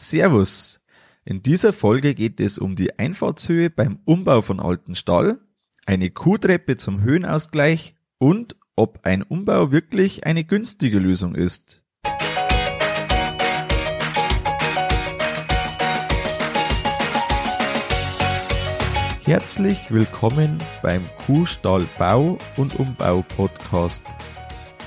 Servus! In dieser Folge geht es um die Einfahrtshöhe beim Umbau von alten Stall, eine Kuhtreppe zum Höhenausgleich und ob ein Umbau wirklich eine günstige Lösung ist. Herzlich willkommen beim Kuhstallbau und Umbau Podcast.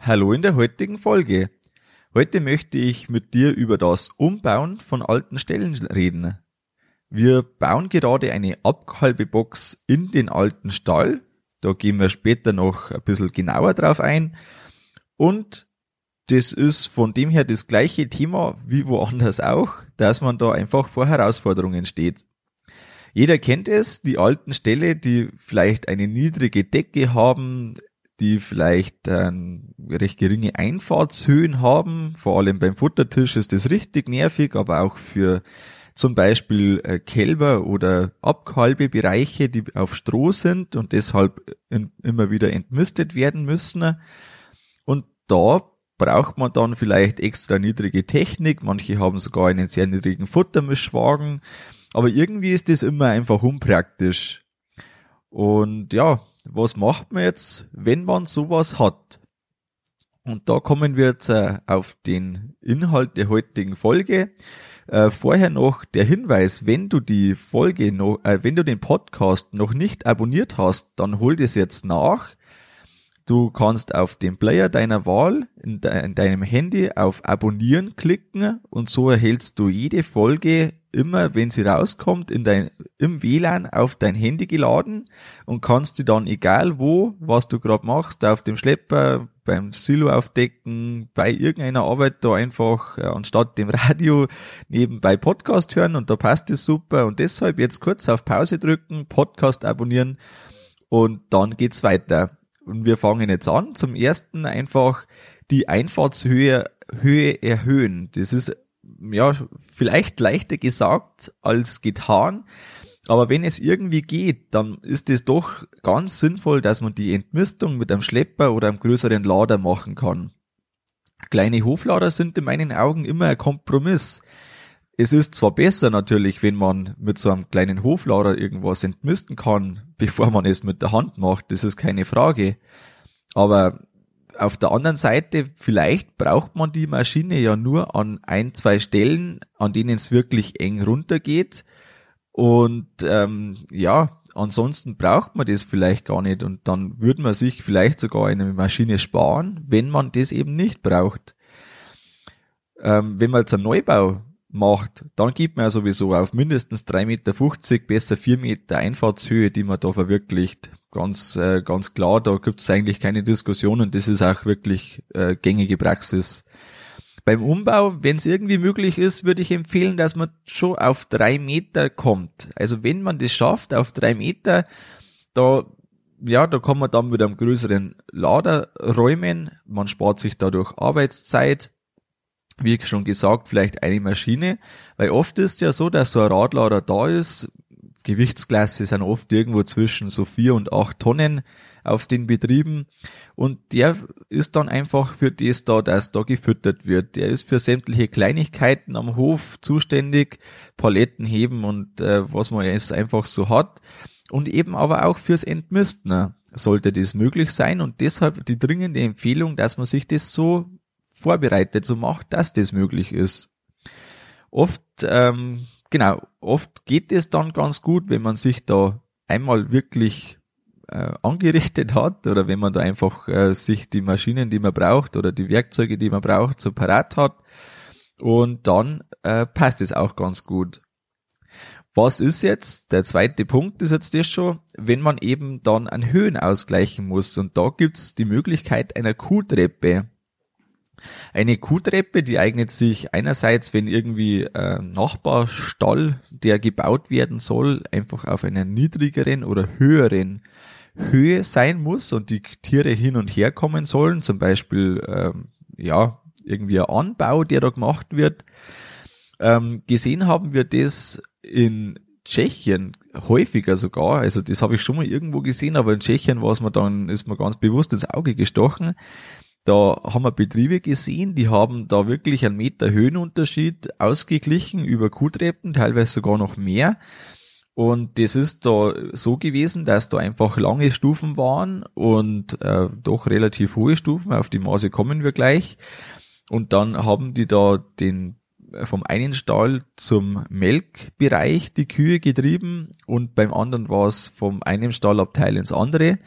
Hallo in der heutigen Folge. Heute möchte ich mit dir über das Umbauen von alten Stellen reden. Wir bauen gerade eine Abkalbebox in den alten Stall. Da gehen wir später noch ein bisschen genauer drauf ein. Und das ist von dem her das gleiche Thema wie woanders auch, dass man da einfach vor Herausforderungen steht. Jeder kennt es, die alten Ställe, die vielleicht eine niedrige Decke haben, die vielleicht ähm, recht geringe Einfahrtshöhen haben. Vor allem beim Futtertisch ist das richtig nervig, aber auch für zum Beispiel äh, Kälber oder Abkalbebereiche, die auf Stroh sind und deshalb in, immer wieder entmistet werden müssen. Und da braucht man dann vielleicht extra niedrige Technik. Manche haben sogar einen sehr niedrigen Futtermischwagen. Aber irgendwie ist das immer einfach unpraktisch. Und ja, was macht man jetzt, wenn man sowas hat? Und da kommen wir jetzt äh, auf den Inhalt der heutigen Folge. Äh, vorher noch der Hinweis, wenn du die Folge noch, äh, wenn du den Podcast noch nicht abonniert hast, dann hol das jetzt nach. Du kannst auf den Player deiner Wahl in, de in deinem Handy auf Abonnieren klicken und so erhältst du jede Folge immer, wenn sie rauskommt, in dein, im WLAN auf dein Handy geladen und kannst du dann egal wo, was du gerade machst, auf dem Schlepper, beim Silo aufdecken, bei irgendeiner Arbeit da einfach, äh, anstatt dem Radio, nebenbei Podcast hören und da passt es super und deshalb jetzt kurz auf Pause drücken, Podcast abonnieren und dann geht's weiter. Und wir fangen jetzt an. Zum ersten einfach die Einfahrtshöhe Höhe erhöhen. Das ist ja, vielleicht leichter gesagt als getan. Aber wenn es irgendwie geht, dann ist es doch ganz sinnvoll, dass man die Entmistung mit einem Schlepper oder einem größeren Lader machen kann. Kleine Hoflader sind in meinen Augen immer ein Kompromiss. Es ist zwar besser natürlich, wenn man mit so einem kleinen Hoflader irgendwas entmisten kann, bevor man es mit der Hand macht, das ist keine Frage. Aber auf der anderen Seite, vielleicht braucht man die Maschine ja nur an ein, zwei Stellen, an denen es wirklich eng runtergeht. Und ähm, ja, ansonsten braucht man das vielleicht gar nicht. Und dann würde man sich vielleicht sogar eine Maschine sparen, wenn man das eben nicht braucht. Ähm, wenn man jetzt einen Neubau macht, dann gibt man ja sowieso auf mindestens 3,50 Meter, besser 4 Meter Einfahrtshöhe, die man da verwirklicht. Ganz, äh, ganz klar, da gibt es eigentlich keine Diskussion und das ist auch wirklich äh, gängige Praxis. Beim Umbau, wenn es irgendwie möglich ist, würde ich empfehlen, dass man schon auf drei Meter kommt. Also wenn man das schafft, auf drei Meter, da ja, da kann man dann mit einem größeren Lader räumen. Man spart sich dadurch Arbeitszeit wie schon gesagt, vielleicht eine Maschine, weil oft ist ja so, dass so ein Radlader da ist, Gewichtsklasse sind oft irgendwo zwischen so vier und acht Tonnen auf den Betrieben und der ist dann einfach für das da, dass da gefüttert wird. Der ist für sämtliche Kleinigkeiten am Hof zuständig, Paletten heben und äh, was man jetzt einfach so hat und eben aber auch fürs Entmisten sollte das möglich sein und deshalb die dringende Empfehlung, dass man sich das so vorbereitet, so macht, dass das möglich ist. Oft, ähm, genau, oft geht es dann ganz gut, wenn man sich da einmal wirklich äh, angerichtet hat oder wenn man da einfach äh, sich die Maschinen, die man braucht oder die Werkzeuge, die man braucht, so parat hat. Und dann äh, passt es auch ganz gut. Was ist jetzt, der zweite Punkt ist jetzt das schon, wenn man eben dann an Höhen ausgleichen muss. Und da gibt's die Möglichkeit einer Kuhtreppe. Eine Kuhtreppe, die eignet sich einerseits, wenn irgendwie ein Nachbarstall, der gebaut werden soll, einfach auf einer niedrigeren oder höheren Höhe sein muss und die Tiere hin und her kommen sollen, zum Beispiel ähm, ja irgendwie ein Anbau, der da gemacht wird. Ähm, gesehen haben wir das in Tschechien häufiger sogar, also das habe ich schon mal irgendwo gesehen, aber in Tschechien war es mir dann, ist mir ganz bewusst ins Auge gestochen. Da haben wir Betriebe gesehen, die haben da wirklich einen Meter Höhenunterschied ausgeglichen über Kuhtreppen, teilweise sogar noch mehr. Und das ist da so gewesen, dass da einfach lange Stufen waren und äh, doch relativ hohe Stufen, auf die Maße kommen wir gleich. Und dann haben die da den äh, vom einen Stall zum Melkbereich die Kühe getrieben und beim anderen war es vom einen Stallabteil ins andere.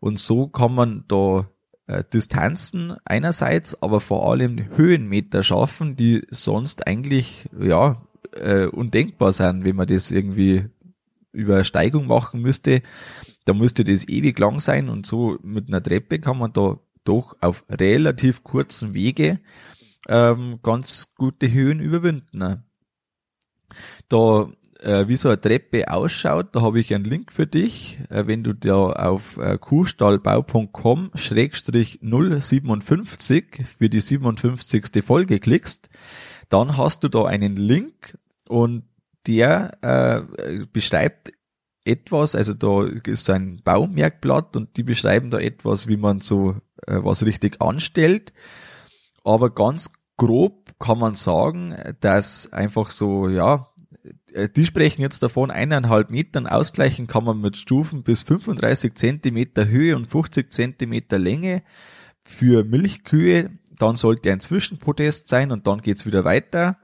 Und so kann man da Distanzen einerseits, aber vor allem Höhenmeter schaffen, die sonst eigentlich ja äh, undenkbar sind, wenn man das irgendwie über Steigung machen müsste, da müsste das ewig lang sein und so mit einer Treppe kann man da doch auf relativ kurzen Wege ähm, ganz gute Höhen überwinden. Da äh, wie so eine Treppe ausschaut, da habe ich einen Link für dich. Äh, wenn du da auf äh, kuhstallbau.com schrägstrich 057 für die 57. Folge klickst, dann hast du da einen Link und der äh, beschreibt etwas, also da ist ein Baumerkblatt und die beschreiben da etwas, wie man so äh, was richtig anstellt. Aber ganz grob kann man sagen, dass einfach so, ja, die sprechen jetzt davon, eineinhalb Metern ausgleichen kann man mit Stufen bis 35 Zentimeter Höhe und 50 Zentimeter Länge für Milchkühe. Dann sollte ein Zwischenpodest sein und dann geht's wieder weiter.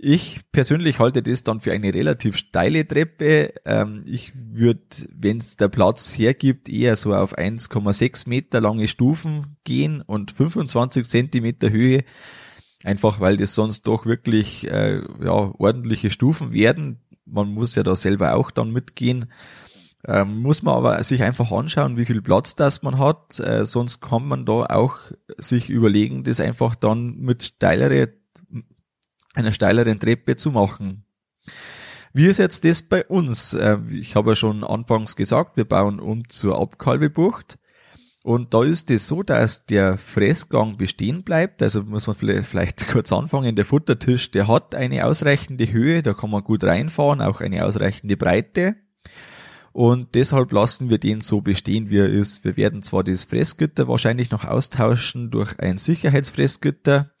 Ich persönlich halte das dann für eine relativ steile Treppe. Ähm, ich würde, wenn es der Platz hergibt, eher so auf 1,6 Meter lange Stufen gehen und 25 Zentimeter Höhe. Einfach weil das sonst doch wirklich äh, ja, ordentliche Stufen werden. Man muss ja da selber auch dann mitgehen. Ähm, muss man aber sich einfach anschauen, wie viel Platz das man hat. Äh, sonst kann man da auch sich überlegen, das einfach dann mit steilere einer steileren Treppe zu machen. Wie ist jetzt das bei uns? Äh, ich habe ja schon anfangs gesagt, wir bauen um zur Abkalbebucht. Und da ist es so, dass der Fressgang bestehen bleibt. Also muss man vielleicht kurz anfangen. Der Futtertisch, der hat eine ausreichende Höhe, da kann man gut reinfahren, auch eine ausreichende Breite. Und deshalb lassen wir den so bestehen, wie er ist. Wir werden zwar das Fressgitter wahrscheinlich noch austauschen durch ein Sicherheitsfressgitter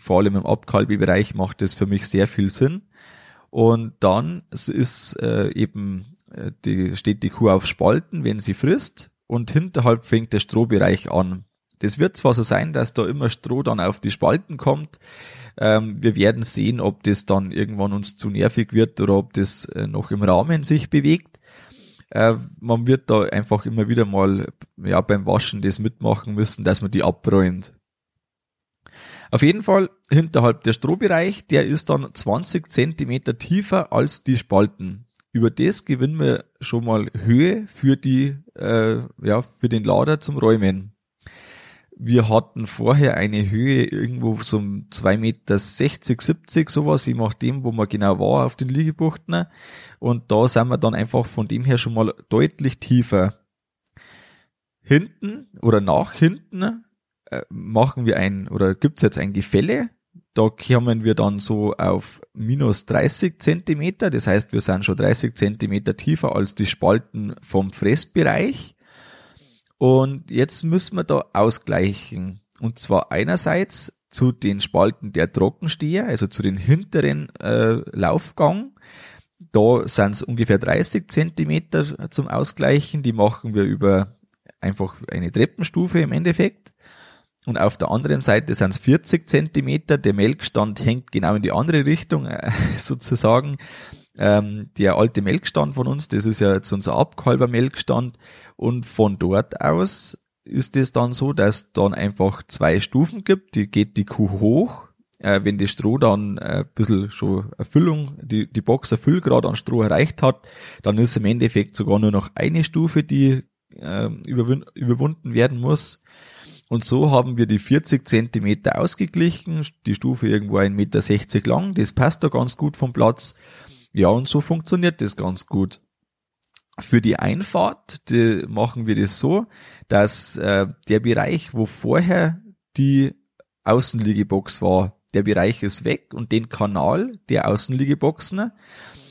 vor allem im Abkalbebereich macht das für mich sehr viel Sinn. Und dann ist äh, eben, äh, die, steht die Kuh auf Spalten, wenn sie frisst und hinterhalb fängt der Strohbereich an. Das wird zwar so sein, dass da immer Stroh dann auf die Spalten kommt. Ähm, wir werden sehen, ob das dann irgendwann uns zu nervig wird oder ob das äh, noch im Rahmen sich bewegt. Äh, man wird da einfach immer wieder mal ja beim Waschen das mitmachen müssen, dass man die abräumt. Auf jeden Fall hinterhalb der Strohbereich, der ist dann 20 Zentimeter tiefer als die Spalten. Über das gewinnen wir schon mal Höhe für die, äh, ja, für den Lader zum Räumen. Wir hatten vorher eine Höhe irgendwo so um 2,60 Meter, 70 sowas, je nachdem, wo man genau war auf den Liegebuchten. Und da sind wir dann einfach von dem her schon mal deutlich tiefer. Hinten oder nach hinten äh, machen wir ein oder gibt's jetzt ein Gefälle. Da kommen wir dann so auf minus 30 Zentimeter. Das heißt, wir sind schon 30 Zentimeter tiefer als die Spalten vom Fressbereich. Und jetzt müssen wir da ausgleichen. Und zwar einerseits zu den Spalten der Trockensteher, also zu den hinteren äh, Laufgang. Da sind es ungefähr 30 Zentimeter zum Ausgleichen. Die machen wir über einfach eine Treppenstufe im Endeffekt. Und auf der anderen Seite sind es 40 Zentimeter. Der Melkstand hängt genau in die andere Richtung, äh, sozusagen. Ähm, der alte Melkstand von uns, das ist ja jetzt unser Abkalber Melkstand. Und von dort aus ist es dann so, dass dann einfach zwei Stufen gibt. Die geht die Kuh hoch. Äh, wenn das Stroh dann äh, ein bisschen schon Erfüllung, die, die Box Erfüllgrad an Stroh erreicht hat, dann ist im Endeffekt sogar nur noch eine Stufe, die äh, überwunden werden muss. Und so haben wir die 40 Zentimeter ausgeglichen, die Stufe irgendwo 1,60 Meter lang, das passt da ganz gut vom Platz. Ja, und so funktioniert das ganz gut. Für die Einfahrt die machen wir das so, dass äh, der Bereich, wo vorher die Außenliegebox war, der Bereich ist weg und den Kanal der Außenliegeboxen,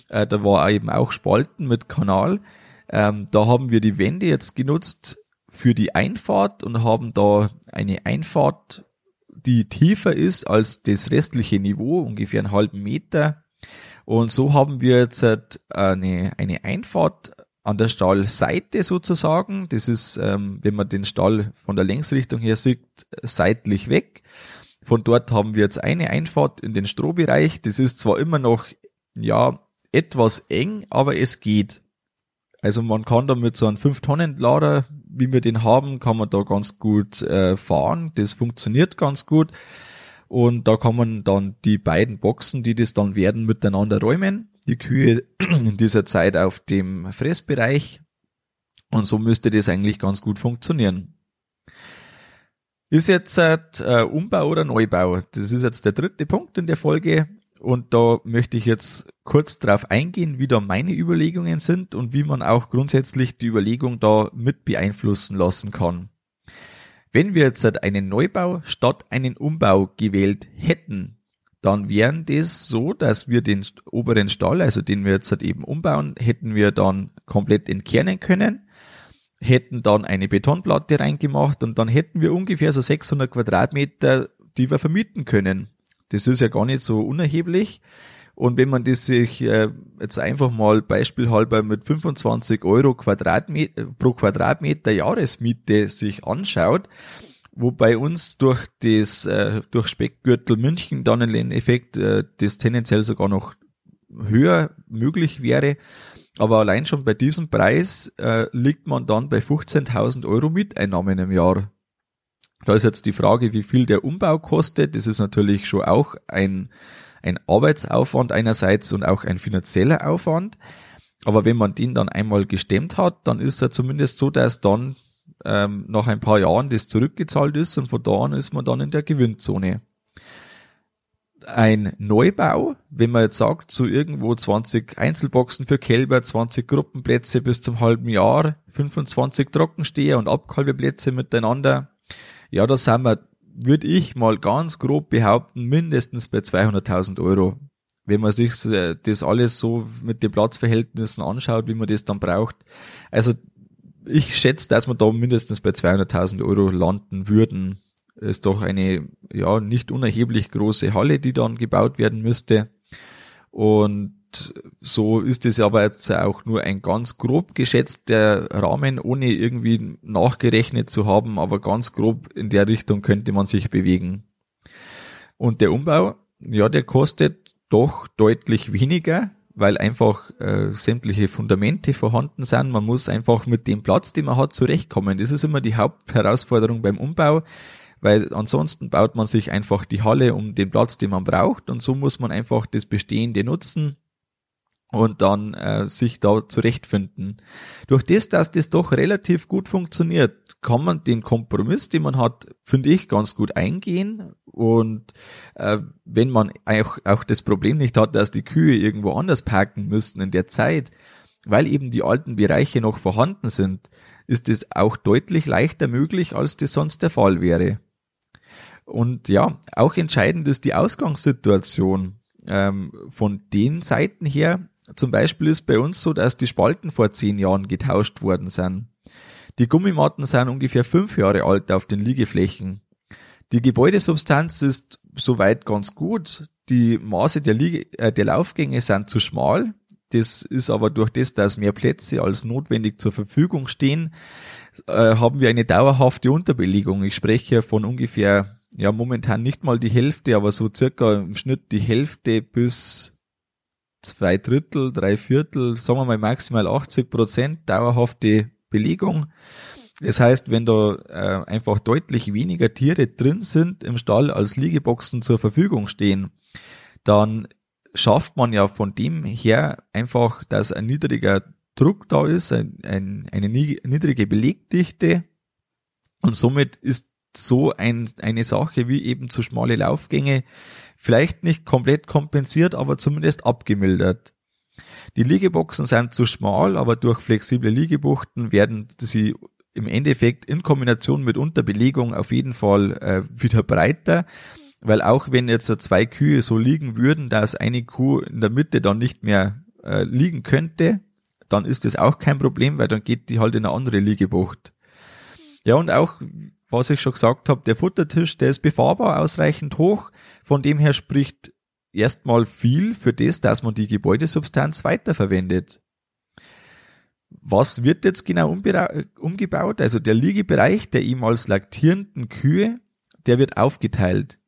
äh, da war eben auch Spalten mit Kanal, ähm, da haben wir die Wände jetzt genutzt für die Einfahrt und haben da eine Einfahrt, die tiefer ist als das restliche Niveau, ungefähr einen halben Meter. Und so haben wir jetzt eine, eine Einfahrt an der Stallseite sozusagen. Das ist, ähm, wenn man den Stall von der Längsrichtung her sieht, seitlich weg. Von dort haben wir jetzt eine Einfahrt in den Strohbereich. Das ist zwar immer noch, ja, etwas eng, aber es geht. Also man kann da mit so einem 5-Tonnen-Lader, wie wir den haben, kann man da ganz gut äh, fahren. Das funktioniert ganz gut. Und da kann man dann die beiden Boxen, die das dann werden, miteinander räumen. Die Kühe in dieser Zeit auf dem Fressbereich. Und so müsste das eigentlich ganz gut funktionieren. Ist jetzt äh, Umbau oder Neubau? Das ist jetzt der dritte Punkt in der Folge. Und da möchte ich jetzt kurz drauf eingehen, wie da meine Überlegungen sind und wie man auch grundsätzlich die Überlegung da mit beeinflussen lassen kann. Wenn wir jetzt einen Neubau statt einen Umbau gewählt hätten, dann wären das so, dass wir den oberen Stall, also den wir jetzt eben umbauen, hätten wir dann komplett entkernen können, hätten dann eine Betonplatte reingemacht und dann hätten wir ungefähr so 600 Quadratmeter, die wir vermieten können. Das ist ja gar nicht so unerheblich. Und wenn man das sich äh, jetzt einfach mal beispielhalber mit 25 Euro Quadratmeter, pro Quadratmeter Jahresmiete sich anschaut, wo bei uns durch das äh, durch Speckgürtel München dann im Endeffekt äh, das tendenziell sogar noch höher möglich wäre. Aber allein schon bei diesem Preis äh, liegt man dann bei 15.000 Euro Mieteinnahmen im Jahr. Da ist jetzt die Frage, wie viel der Umbau kostet. Das ist natürlich schon auch ein, ein Arbeitsaufwand einerseits und auch ein finanzieller Aufwand. Aber wenn man den dann einmal gestemmt hat, dann ist er zumindest so, dass dann ähm, nach ein paar Jahren das zurückgezahlt ist und von da an ist man dann in der Gewinnzone. Ein Neubau, wenn man jetzt sagt, so irgendwo 20 Einzelboxen für Kälber, 20 Gruppenplätze bis zum halben Jahr, 25 Trockensteher und Abkalbeplätze miteinander, ja, da sind wir, würde ich mal ganz grob behaupten, mindestens bei 200.000 Euro. Wenn man sich äh, das alles so mit den Platzverhältnissen anschaut, wie man das dann braucht. Also ich schätze, dass wir da mindestens bei 200.000 Euro landen würden. ist doch eine ja nicht unerheblich große Halle, die dann gebaut werden müsste. Und so ist es aber jetzt auch nur ein ganz grob geschätzter Rahmen, ohne irgendwie nachgerechnet zu haben, aber ganz grob in der Richtung könnte man sich bewegen. Und der Umbau, ja, der kostet doch deutlich weniger, weil einfach äh, sämtliche Fundamente vorhanden sind. Man muss einfach mit dem Platz, den man hat, zurechtkommen. Das ist immer die Hauptherausforderung beim Umbau, weil ansonsten baut man sich einfach die Halle um den Platz, den man braucht und so muss man einfach das Bestehende nutzen und dann äh, sich da zurechtfinden. Durch das, dass das doch relativ gut funktioniert, kann man den Kompromiss, den man hat, finde ich, ganz gut eingehen. Und äh, wenn man auch, auch das Problem nicht hat, dass die Kühe irgendwo anders parken müssten in der Zeit, weil eben die alten Bereiche noch vorhanden sind, ist es auch deutlich leichter möglich, als das sonst der Fall wäre. Und ja, auch entscheidend ist die Ausgangssituation. Ähm, von den Seiten her zum Beispiel ist bei uns so, dass die Spalten vor zehn Jahren getauscht worden sind. Die Gummimatten sind ungefähr fünf Jahre alt auf den Liegeflächen. Die Gebäudesubstanz ist soweit ganz gut. Die Maße der, Liege, äh, der Laufgänge sind zu schmal. Das ist aber durch das, dass mehr Plätze als notwendig zur Verfügung stehen, äh, haben wir eine dauerhafte Unterbelegung. Ich spreche von ungefähr, ja, momentan nicht mal die Hälfte, aber so circa im Schnitt die Hälfte bis zwei Drittel, drei Viertel, sagen wir mal maximal 80 Prozent dauerhafte Belegung. Das heißt, wenn da äh, einfach deutlich weniger Tiere drin sind im Stall als Liegeboxen zur Verfügung stehen, dann schafft man ja von dem her einfach, dass ein niedriger Druck da ist, ein, ein, eine niedrige Belegdichte und somit ist so ein, eine Sache wie eben zu schmale Laufgänge vielleicht nicht komplett kompensiert, aber zumindest abgemildert. Die Liegeboxen sind zu schmal, aber durch flexible Liegebuchten werden sie im Endeffekt in Kombination mit Unterbelegung auf jeden Fall äh, wieder breiter, weil auch wenn jetzt zwei Kühe so liegen würden, dass eine Kuh in der Mitte dann nicht mehr äh, liegen könnte, dann ist das auch kein Problem, weil dann geht die halt in eine andere Liegebucht. Ja, und auch, was ich schon gesagt habe, der Futtertisch, der ist befahrbar ausreichend hoch. Von dem her spricht erstmal viel für das, dass man die Gebäudesubstanz weiterverwendet. Was wird jetzt genau umgebaut? Also der Liegebereich der ehemals laktierenden Kühe, der wird aufgeteilt.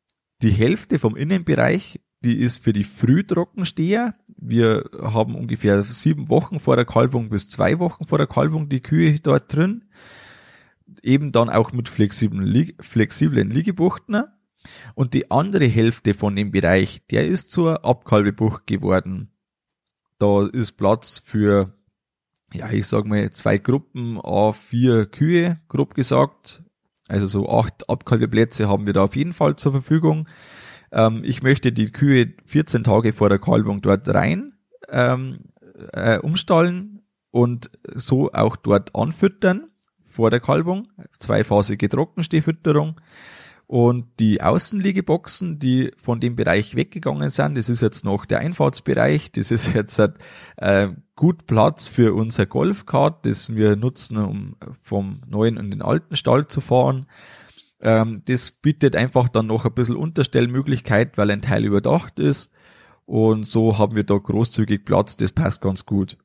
Die Hälfte vom Innenbereich, die ist für die Frühtrockensteher. Wir haben ungefähr sieben Wochen vor der Kalbung bis zwei Wochen vor der Kalbung die Kühe dort drin. Eben dann auch mit flexiblen, flexiblen Liegebuchten. Und die andere Hälfte von dem Bereich, der ist zur Abkalbebucht geworden. Da ist Platz für, ja, ich sag mal, zwei Gruppen a vier Kühe, grob gesagt. Also so acht Abkalbeplätze haben wir da auf jeden Fall zur Verfügung. Ähm, ich möchte die Kühe 14 Tage vor der Kalbung dort rein ähm, äh, umstallen und so auch dort anfüttern vor der Kalbung. Zweiphasige Trockenstehfütterung. Und die Außenliegeboxen, die von dem Bereich weggegangen sind, das ist jetzt noch der Einfahrtsbereich, das ist jetzt äh, gut Platz für unser Golfkart, das wir nutzen, um vom neuen in den alten Stall zu fahren. Ähm, das bietet einfach dann noch ein bisschen Unterstellmöglichkeit, weil ein Teil überdacht ist. Und so haben wir da großzügig Platz, das passt ganz gut.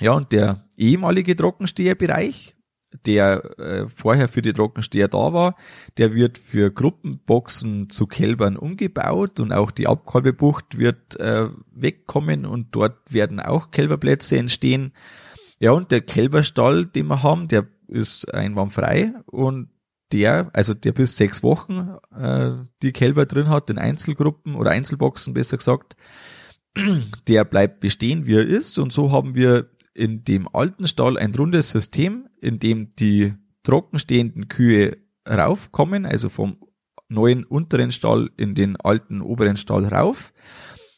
Ja, und der ehemalige Trockensteherbereich, der äh, vorher für die Trockensteher da war, der wird für Gruppenboxen zu Kälbern umgebaut und auch die Abkalbebucht wird äh, wegkommen und dort werden auch Kälberplätze entstehen. Ja, und der Kälberstall, den wir haben, der ist einwandfrei und der, also der bis sechs Wochen äh, die Kälber drin hat, in Einzelgruppen oder Einzelboxen besser gesagt, der bleibt bestehen, wie er ist. Und so haben wir in dem alten Stall ein rundes System, in dem die trockenstehenden Kühe raufkommen, also vom neuen unteren Stall in den alten oberen Stall rauf.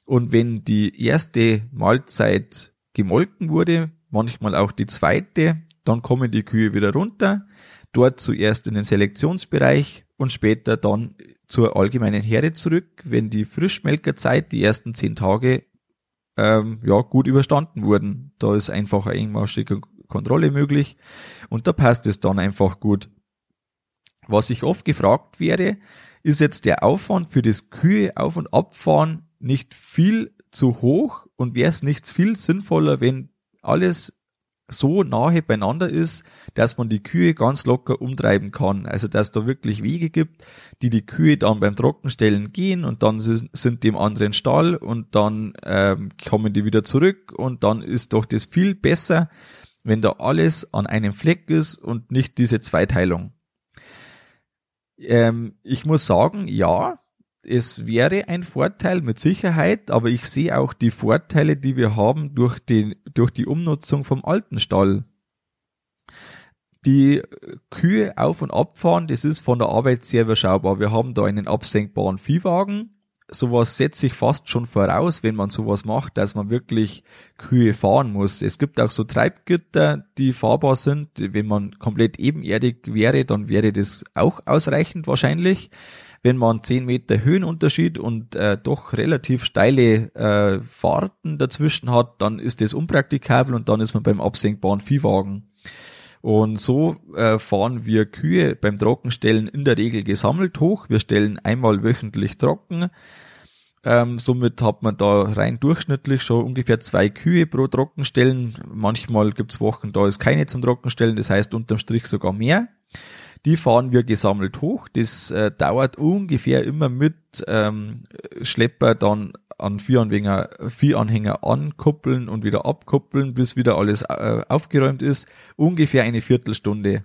Und wenn die erste Mahlzeit gemolken wurde, manchmal auch die zweite, dann kommen die Kühe wieder runter, dort zuerst in den Selektionsbereich und später dann zur allgemeinen Herde zurück, wenn die Frischmelkerzeit, die ersten zehn Tage, ähm, ja, gut überstanden wurden. Da ist einfach eine engmaschige Kontrolle möglich und da passt es dann einfach gut. Was ich oft gefragt wäre, ist jetzt der Aufwand für das Kühe auf und abfahren nicht viel zu hoch und wäre es nicht viel sinnvoller, wenn alles so nahe beieinander ist, dass man die Kühe ganz locker umtreiben kann. Also dass da wirklich Wege gibt, die die Kühe dann beim Trockenstellen gehen und dann sind die im anderen Stall und dann ähm, kommen die wieder zurück und dann ist doch das viel besser, wenn da alles an einem Fleck ist und nicht diese Zweiteilung. Ähm, ich muss sagen, ja, es wäre ein Vorteil mit Sicherheit, aber ich sehe auch die Vorteile, die wir haben durch die, durch die Umnutzung vom alten Stall. Die Kühe auf und abfahren, das ist von der Arbeit sehr überschaubar. Wir haben da einen absenkbaren Viehwagen. Sowas setze ich fast schon voraus, wenn man sowas macht, dass man wirklich Kühe fahren muss. Es gibt auch so Treibgitter, die fahrbar sind. Wenn man komplett ebenerdig wäre, dann wäre das auch ausreichend wahrscheinlich wenn man 10 Meter Höhenunterschied und äh, doch relativ steile äh, Fahrten dazwischen hat, dann ist das unpraktikabel und dann ist man beim absenkbaren Viehwagen. Und so äh, fahren wir Kühe beim Trockenstellen in der Regel gesammelt hoch. Wir stellen einmal wöchentlich trocken. Ähm, somit hat man da rein durchschnittlich schon ungefähr zwei Kühe pro Trockenstellen. Manchmal gibt's Wochen, da ist keine zum Trockenstellen, das heißt unterm Strich sogar mehr. Die fahren wir gesammelt hoch. Das äh, dauert ungefähr immer mit ähm, Schlepper dann an Viehanhänger, Viehanhänger ankuppeln und wieder abkuppeln, bis wieder alles äh, aufgeräumt ist. Ungefähr eine Viertelstunde.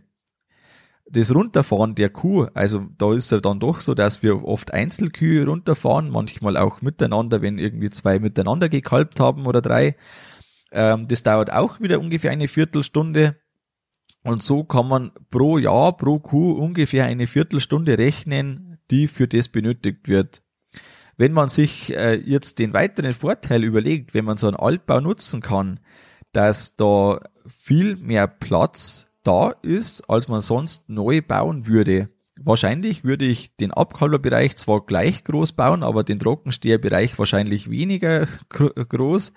Das Runterfahren der Kuh, also da ist ja dann doch so, dass wir oft Einzelkühe runterfahren, manchmal auch miteinander, wenn irgendwie zwei miteinander gekalbt haben oder drei. Ähm, das dauert auch wieder ungefähr eine Viertelstunde Und so kann man pro Jahr, pro Kuh ungefähr eine Viertelstunde rechnen, die für das benötigt wird. Wenn man sich äh, jetzt den weiteren Vorteil überlegt, wenn man so einen Altbau nutzen kann, dass da viel mehr Platz da ist, als man sonst neu bauen würde. Wahrscheinlich würde ich den Abkalberbereich zwar gleich groß bauen, aber den Trockensteherbereich wahrscheinlich weniger groß,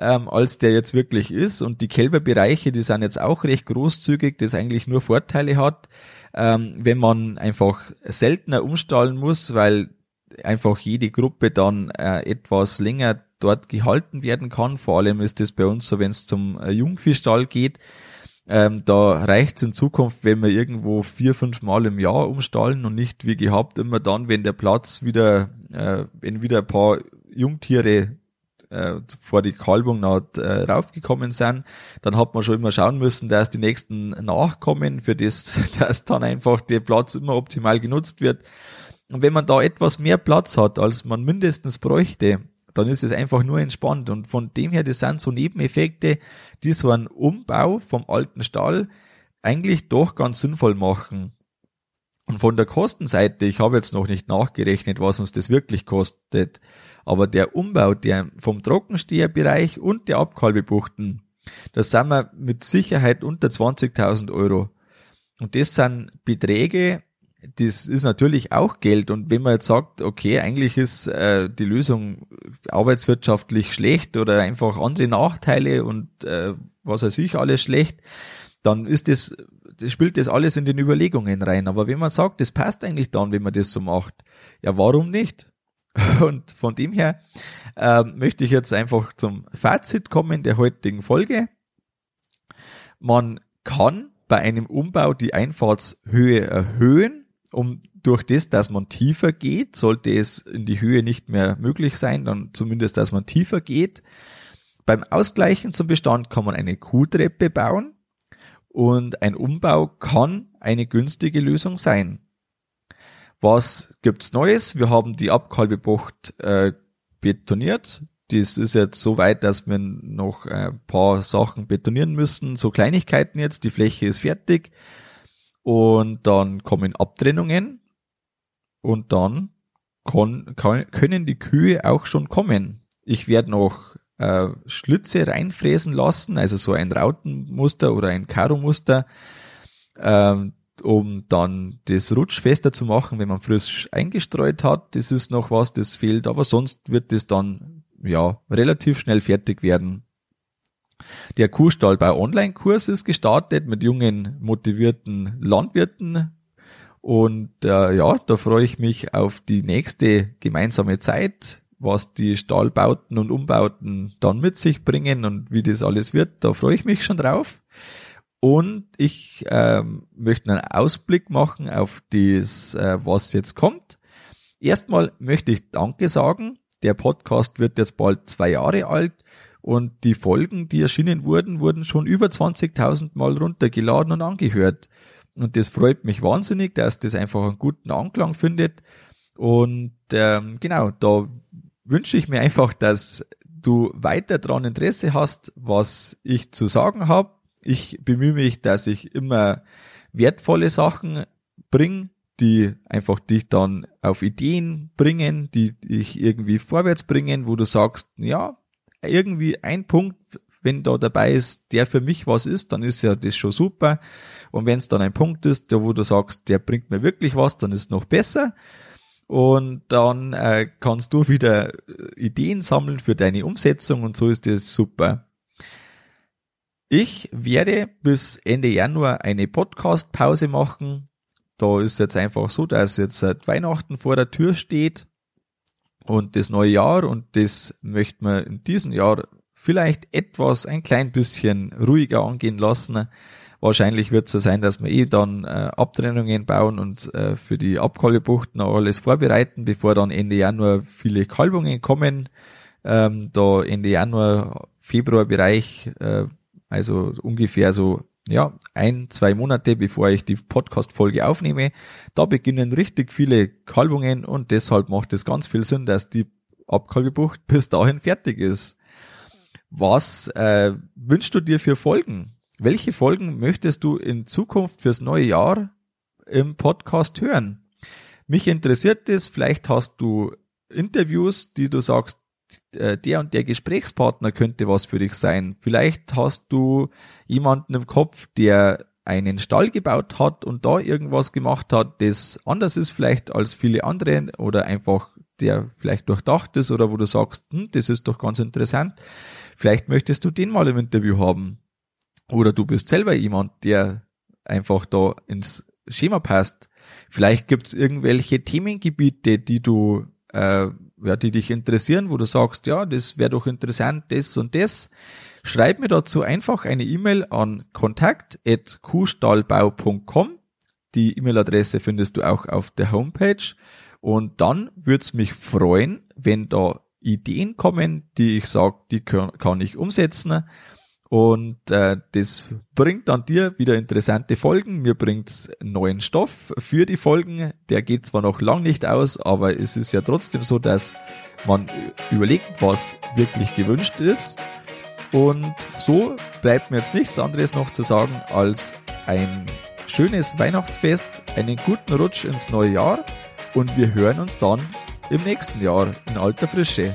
ähm, als der jetzt wirklich ist. Und die Kälberbereiche, die sind jetzt auch recht großzügig, das eigentlich nur Vorteile hat, ähm, wenn man einfach seltener umstallen muss, weil einfach jede Gruppe dann äh, etwas länger dort gehalten werden kann. Vor allem ist das bei uns so, wenn es zum äh, Jungviehstall geht. Ähm, da reicht es in Zukunft, wenn wir irgendwo vier, fünf Mal im Jahr umstallen und nicht wie gehabt immer dann, wenn der Platz wieder, äh, wenn wieder ein paar Jungtiere äh, vor die Kalbung noch äh, raufgekommen sind, dann hat man schon immer schauen müssen, dass die nächsten nachkommen, für das, dass dann einfach der Platz immer optimal genutzt wird. Und wenn man da etwas mehr Platz hat, als man mindestens bräuchte, dann ist es einfach nur entspannt. Und von dem her, das sind so Nebeneffekte, die so einen Umbau vom alten Stall eigentlich doch ganz sinnvoll machen. Und von der Kostenseite, ich habe jetzt noch nicht nachgerechnet, was uns das wirklich kostet, aber der Umbau der vom Trockensteherbereich und der Abkalbebuchten, da sind wir mit Sicherheit unter 20.000 Euro. Und das sind Beträge, das ist natürlich auch Geld. Und wenn man jetzt sagt, okay, eigentlich ist äh, die Lösung arbeitswirtschaftlich schlecht oder einfach andere Nachteile und äh, was weiß ich alles schlecht, dann ist das, das spielt das alles in den Überlegungen rein. Aber wenn man sagt, das passt eigentlich dann, wenn man das so macht, ja, warum nicht? Und von dem her äh, möchte ich jetzt einfach zum Fazit kommen der heutigen Folge. Man kann bei einem Umbau die Einfahrtshöhe erhöhen, um durch das, dass man tiefer geht, sollte es in die Höhe nicht mehr möglich sein, dann zumindest, dass man tiefer geht. Beim Ausgleichen zum Bestand kann man eine Kuhtreppe bauen und ein Umbau kann eine günstige Lösung sein. Was gibt's Neues? Wir haben die Abkalbebucht äh, betoniert. Das ist jetzt so weit, dass wir noch ein paar Sachen betonieren müssen, so Kleinigkeiten jetzt. Die Fläche ist fertig. Und dann kommen Abtrennungen. Und dann kann, kann, können die Kühe auch schon kommen. Ich werde noch äh, Schlitze reinfräsen lassen, also so ein Rautenmuster oder ein Karo-Muster. Ähm, um dann das rutschfester zu machen, wenn man frisch eingestreut hat. Das ist noch was, das fehlt, aber sonst wird das dann ja relativ schnell fertig werden. Der Kuhstall bei Online-Kurs ist gestartet mit jungen, motivierten Landwirten. Und äh, ja, da freue ich mich auf die nächste gemeinsame Zeit, was die Stallbauten und Umbauten dann mit sich bringen und wie das alles wird. Da freue ich mich schon drauf. Und ich ähm, möchte einen Ausblick machen auf das, äh, was jetzt kommt. Erstmal möchte ich Danke sagen. Der Podcast wird jetzt bald zwei Jahre alt und die Folgen, die erschienen wurden, wurden schon über 20.000 Mal runtergeladen und angehört. Und das freut mich wahnsinnig, dass das einfach einen guten Anklang findet. Und ähm, genau, da wünsche ich mir einfach, dass du weiter dran Interesse hast, was ich zu sagen habe ich bemühe mich, dass ich immer wertvolle Sachen bringe, die einfach dich dann auf Ideen bringen, die dich irgendwie vorwärts bringen, wo du sagst, ja, irgendwie ein Punkt, wenn da dabei ist, der für mich was ist, dann ist ja das schon super. Und wenn es dann ein Punkt ist, der wo du sagst, der bringt mir wirklich was, dann ist noch besser. Und dann äh, kannst du wieder Ideen sammeln für deine Umsetzung und so ist das super. Ich werde bis Ende Januar eine Podcast-Pause machen. Da ist jetzt einfach so, dass jetzt Weihnachten vor der Tür steht und das neue Jahr und das möchte man in diesem Jahr vielleicht etwas, ein klein bisschen ruhiger angehen lassen. Wahrscheinlich wird es so sein, dass wir eh dann äh, Abtrennungen bauen und äh, für die Abkalbebuchten alles vorbereiten, bevor dann Ende Januar viele Kalbungen kommen. Ähm, da Ende Januar, Februar Bereich äh, also ungefähr so, ja, ein, zwei Monate bevor ich die Podcast-Folge aufnehme. Da beginnen richtig viele Kalbungen und deshalb macht es ganz viel Sinn, dass die Abkalbebucht bis dahin fertig ist. Was äh, wünschst du dir für Folgen? welche Folgen möchtest du in Zukunft fürs neue Jahr im Podcast hören? Mich interessiert es, vielleicht hast du Interviews, die du sagst, äh, der und der Gesprächspartner könnte was für dich sein. Vielleicht hast du jemanden im Kopf, der einen Stall gebaut hat und da irgendwas gemacht hat, das anders ist vielleicht als viele andere oder einfach der vielleicht durchdacht ist oder wo du sagst, hm, das ist doch ganz interessant. Vielleicht möchtest du den mal im Interview haben. Oder du bist selber jemand, der einfach da ins Schema passt. Vielleicht gibt's irgendwelche Themengebiete, die du äh, ja, die dich interessieren, wo du sagst, ja, das wäre doch interessant, das und das. Schreib mir dazu einfach eine E-Mail an kontakt.kuhstallbau.com. Die E-Mail-Adresse findest du auch auf der Homepage. Und dann würde es mich freuen, wenn da Ideen kommen, die ich sage, die kann ich umsetzen. Und äh, das bringt dann dir wieder interessante Folgen. Mir bringt's neuen Stoff für die Folgen. Der geht zwar noch lang nicht aus, aber es ist ja trotzdem so, dass man überlegt, was wirklich gewünscht ist. Und so bleibt mir jetzt nichts anderes noch zu sagen als ein schönes Weihnachtsfest, einen guten Rutsch ins neue Jahr und wir hören uns dann im nächsten Jahr in alter Frische.